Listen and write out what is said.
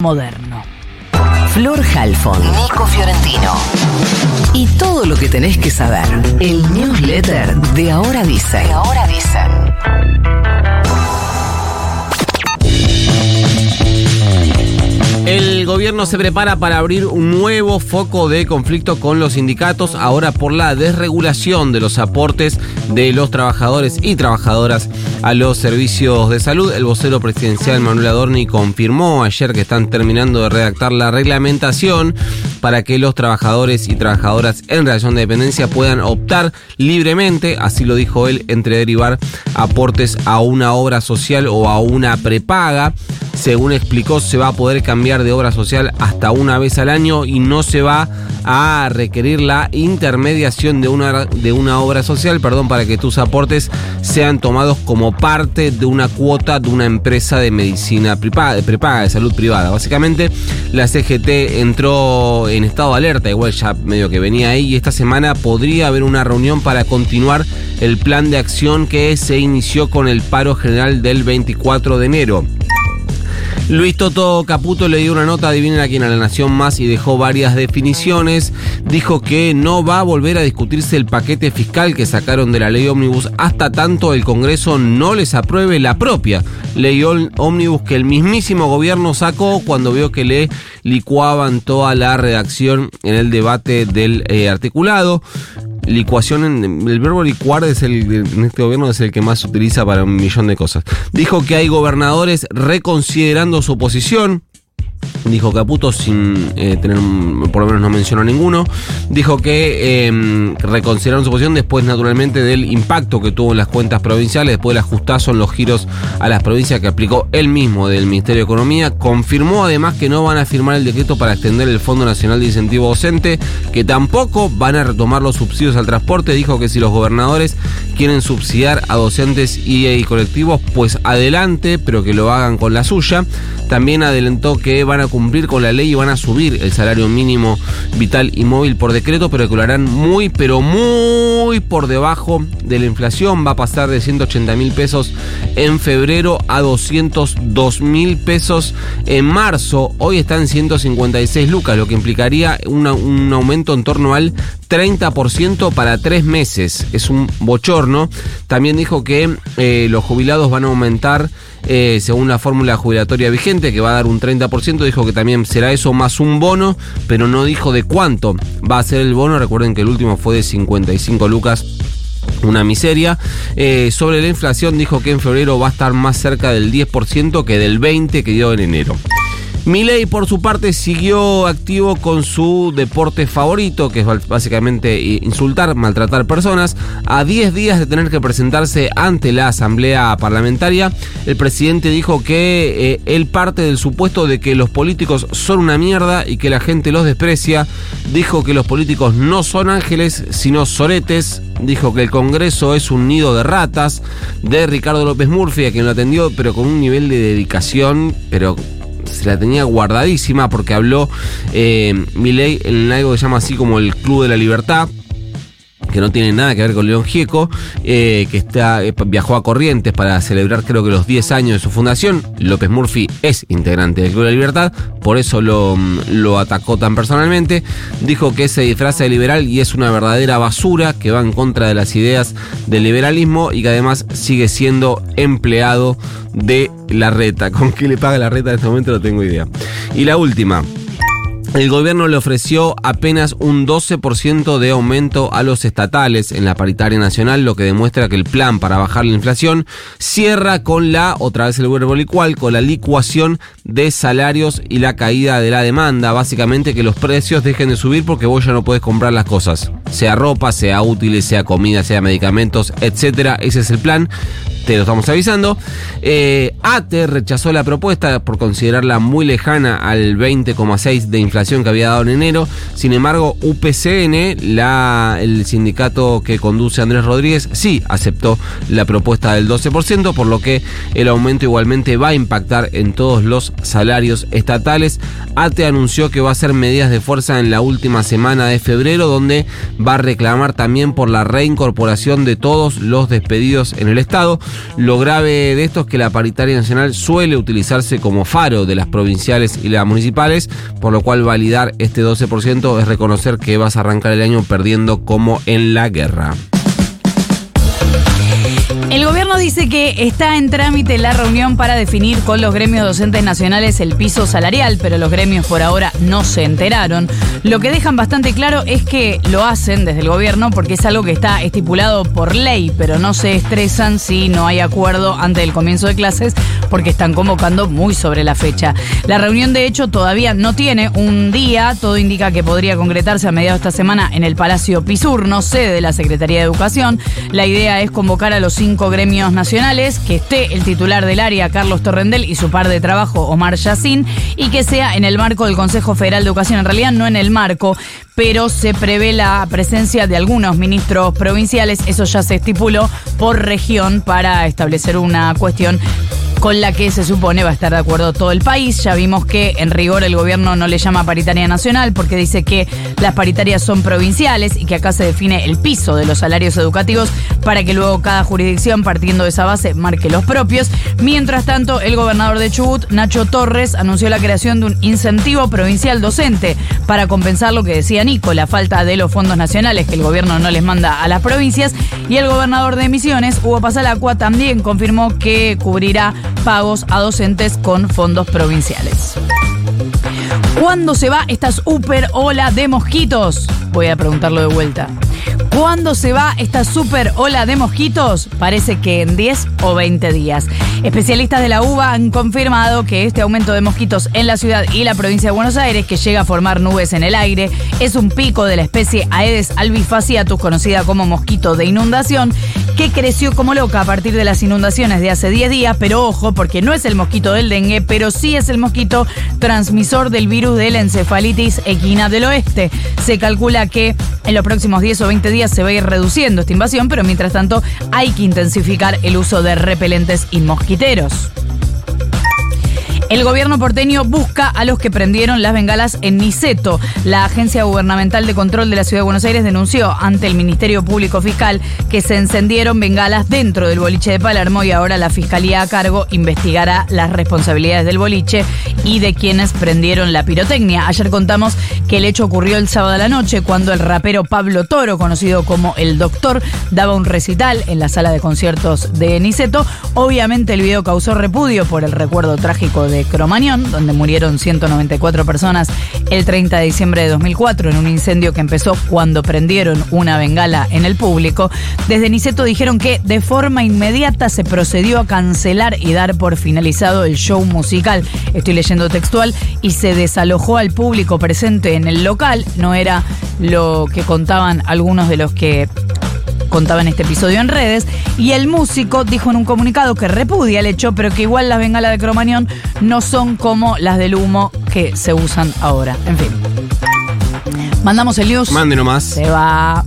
moderno. Flor Halfon, Nico Fiorentino. Y todo lo que tenés que saber. El newsletter de Ahora Dicen. De Ahora Dicen. El gobierno se prepara para abrir un nuevo foco de conflicto con los sindicatos, ahora por la desregulación de los aportes de los trabajadores y trabajadoras a los servicios de salud. El vocero presidencial Manuel Adorni confirmó ayer que están terminando de redactar la reglamentación para que los trabajadores y trabajadoras en relación de dependencia puedan optar libremente, así lo dijo él, entre derivar aportes a una obra social o a una prepaga. Según explicó, se va a poder cambiar de obra social hasta una vez al año y no se va requerir la intermediación de una, de una obra social, perdón, para que tus aportes sean tomados como parte de una cuota de una empresa de medicina prepaga, prepaga de salud privada. Básicamente, la CGT entró en estado de alerta, igual ya medio que venía ahí, y esta semana podría haber una reunión para continuar el plan de acción que se inició con el paro general del 24 de enero. Luis Toto Caputo le dio una nota, adivinen a quien a la Nación Más y dejó varias definiciones. Dijo que no va a volver a discutirse el paquete fiscal que sacaron de la ley ómnibus hasta tanto el Congreso no les apruebe la propia ley ómnibus que el mismísimo gobierno sacó cuando vio que le licuaban toda la redacción en el debate del eh, articulado licuación, en, el verbo licuar es el, en este gobierno es el que más se utiliza para un millón de cosas. Dijo que hay gobernadores reconsiderando su posición, dijo Caputo sin eh, tener, por lo menos no mencionó ninguno, dijo que eh, reconsideraron su posición después naturalmente del impacto que tuvo en las cuentas provinciales, después del ajustazo en los giros a las provincias que aplicó él mismo del Ministerio de Economía, confirmó además que no van a firmar el decreto para extender el Fondo Nacional de Incentivo Docente, que tampoco van a retomar los subsidios al transporte, dijo que si los gobernadores quieren subsidiar a docentes y, colectivos, pues adelante, pero que lo hagan con la suya. También adelantó que van a cumplir con la ley y van a subir el salario mínimo vital y móvil por decreto, pero que lo harán muy, pero muy por debajo de la inflación. Va a pasar de 180 mil pesos en febrero a 202 mil pesos en marzo. Hoy están 156 lucas, lo que implicaría un aumento en torno al 30% para tres meses. Es un bochorno. También dijo que eh, los jubilados van a aumentar eh, según la fórmula jubilatoria vigente, que va a dar un 30%, dijo que también será eso más un bono, pero no dijo de cuánto va a ser el bono. Recuerden que el último fue de 55 lucas una miseria. Eh, sobre la inflación dijo que en febrero va a estar más cerca del 10% que del 20% que dio en enero. Milei, por su parte, siguió activo con su deporte favorito, que es básicamente insultar, maltratar personas. A 10 días de tener que presentarse ante la Asamblea Parlamentaria, el presidente dijo que eh, él parte del supuesto de que los políticos son una mierda y que la gente los desprecia. Dijo que los políticos no son ángeles, sino soretes. Dijo que el Congreso es un nido de ratas. De Ricardo López Murphy, a quien lo atendió, pero con un nivel de dedicación, pero se la tenía guardadísima porque habló eh, Milei en algo que se llama así como el Club de la Libertad que no tiene nada que ver con León Gieco, eh, que está, eh, viajó a Corrientes para celebrar creo que los 10 años de su fundación. López Murphy es integrante del Club de la Libertad, por eso lo, lo atacó tan personalmente. Dijo que se disfraza de liberal y es una verdadera basura que va en contra de las ideas del liberalismo y que además sigue siendo empleado de la reta. ¿Con qué le paga la reta en este momento? No tengo idea. Y la última. El gobierno le ofreció apenas un 12% de aumento a los estatales en la paritaria nacional, lo que demuestra que el plan para bajar la inflación cierra con la, otra vez el verbo igual, con la licuación de salarios y la caída de la demanda. Básicamente que los precios dejen de subir porque vos ya no podés comprar las cosas. Sea ropa, sea útiles, sea comida, sea medicamentos, etcétera. Ese es el plan te lo estamos avisando. Eh, ATE rechazó la propuesta por considerarla muy lejana al 20,6 de inflación que había dado en enero. Sin embargo, UPCN, la, el sindicato que conduce Andrés Rodríguez, sí aceptó la propuesta del 12%, por lo que el aumento igualmente va a impactar en todos los salarios estatales. ATE anunció que va a hacer medidas de fuerza en la última semana de febrero, donde va a reclamar también por la reincorporación de todos los despedidos en el Estado. Lo grave de esto es que la paritaria nacional suele utilizarse como faro de las provinciales y las municipales, por lo cual validar este 12% es reconocer que vas a arrancar el año perdiendo como en la guerra. El gobierno dice que está en trámite la reunión para definir con los gremios docentes nacionales el piso salarial, pero los gremios por ahora no se enteraron. Lo que dejan bastante claro es que lo hacen desde el gobierno porque es algo que está estipulado por ley, pero no se estresan si no hay acuerdo antes del comienzo de clases porque están convocando muy sobre la fecha. La reunión de hecho todavía no tiene un día, todo indica que podría concretarse a mediados de esta semana en el Palacio Pisurno, sede de la Secretaría de Educación. La idea es convocar a los cinco gremios nacionales, que esté el titular del área, Carlos Torrendel, y su par de trabajo, Omar Yacín, y que sea en el marco del Consejo Federal de Educación. En realidad no en el marco, pero se prevé la presencia de algunos ministros provinciales. Eso ya se estipuló por región para establecer una cuestión con la que se supone va a estar de acuerdo todo el país. Ya vimos que en rigor el gobierno no le llama paritaria nacional porque dice que las paritarias son provinciales y que acá se define el piso de los salarios educativos para que luego cada jurisdicción, partiendo de esa base, marque los propios. Mientras tanto, el gobernador de Chubut, Nacho Torres, anunció la creación de un incentivo provincial docente para compensar lo que decía Nico, la falta de los fondos nacionales que el gobierno no les manda a las provincias. Y el gobernador de Misiones, Hugo Pasalacua, también confirmó que cubrirá pagos a docentes con fondos provinciales. ¿Cuándo se va esta super ola de mosquitos? Voy a preguntarlo de vuelta. ¿Cuándo se va esta super ola de mosquitos? Parece que en 10 o 20 días. Especialistas de la UBA han confirmado que este aumento de mosquitos en la ciudad y la provincia de Buenos Aires, que llega a formar nubes en el aire, es un pico de la especie Aedes albifaciatus, conocida como mosquito de inundación, que creció como loca a partir de las inundaciones de hace 10 días, pero ojo, porque no es el mosquito del dengue, pero sí es el mosquito transmisor del virus de la encefalitis equina del oeste. Se calcula que en los próximos 10 o 20 días se va a ir reduciendo esta invasión, pero mientras tanto hay que intensificar el uso de repelentes y mosquiteros. El gobierno porteño busca a los que prendieron las bengalas en Niceto. La Agencia Gubernamental de Control de la Ciudad de Buenos Aires denunció ante el Ministerio Público Fiscal que se encendieron bengalas dentro del boliche de Palermo y ahora la Fiscalía a cargo investigará las responsabilidades del boliche y de quienes prendieron la pirotecnia. Ayer contamos que el hecho ocurrió el sábado a la noche cuando el rapero Pablo Toro, conocido como El Doctor, daba un recital en la sala de conciertos de Niceto. Obviamente el video causó repudio por el recuerdo trágico Cromañón, donde murieron 194 personas el 30 de diciembre de 2004 en un incendio que empezó cuando prendieron una bengala en el público. Desde Niceto dijeron que de forma inmediata se procedió a cancelar y dar por finalizado el show musical. Estoy leyendo textual y se desalojó al público presente en el local. No era lo que contaban algunos de los que contaba en este episodio en redes, y el músico dijo en un comunicado que repudia el hecho, pero que igual las bengalas de Cromañón no son como las del humo que se usan ahora. En fin. Mandamos el news. Mande nomás. Se va.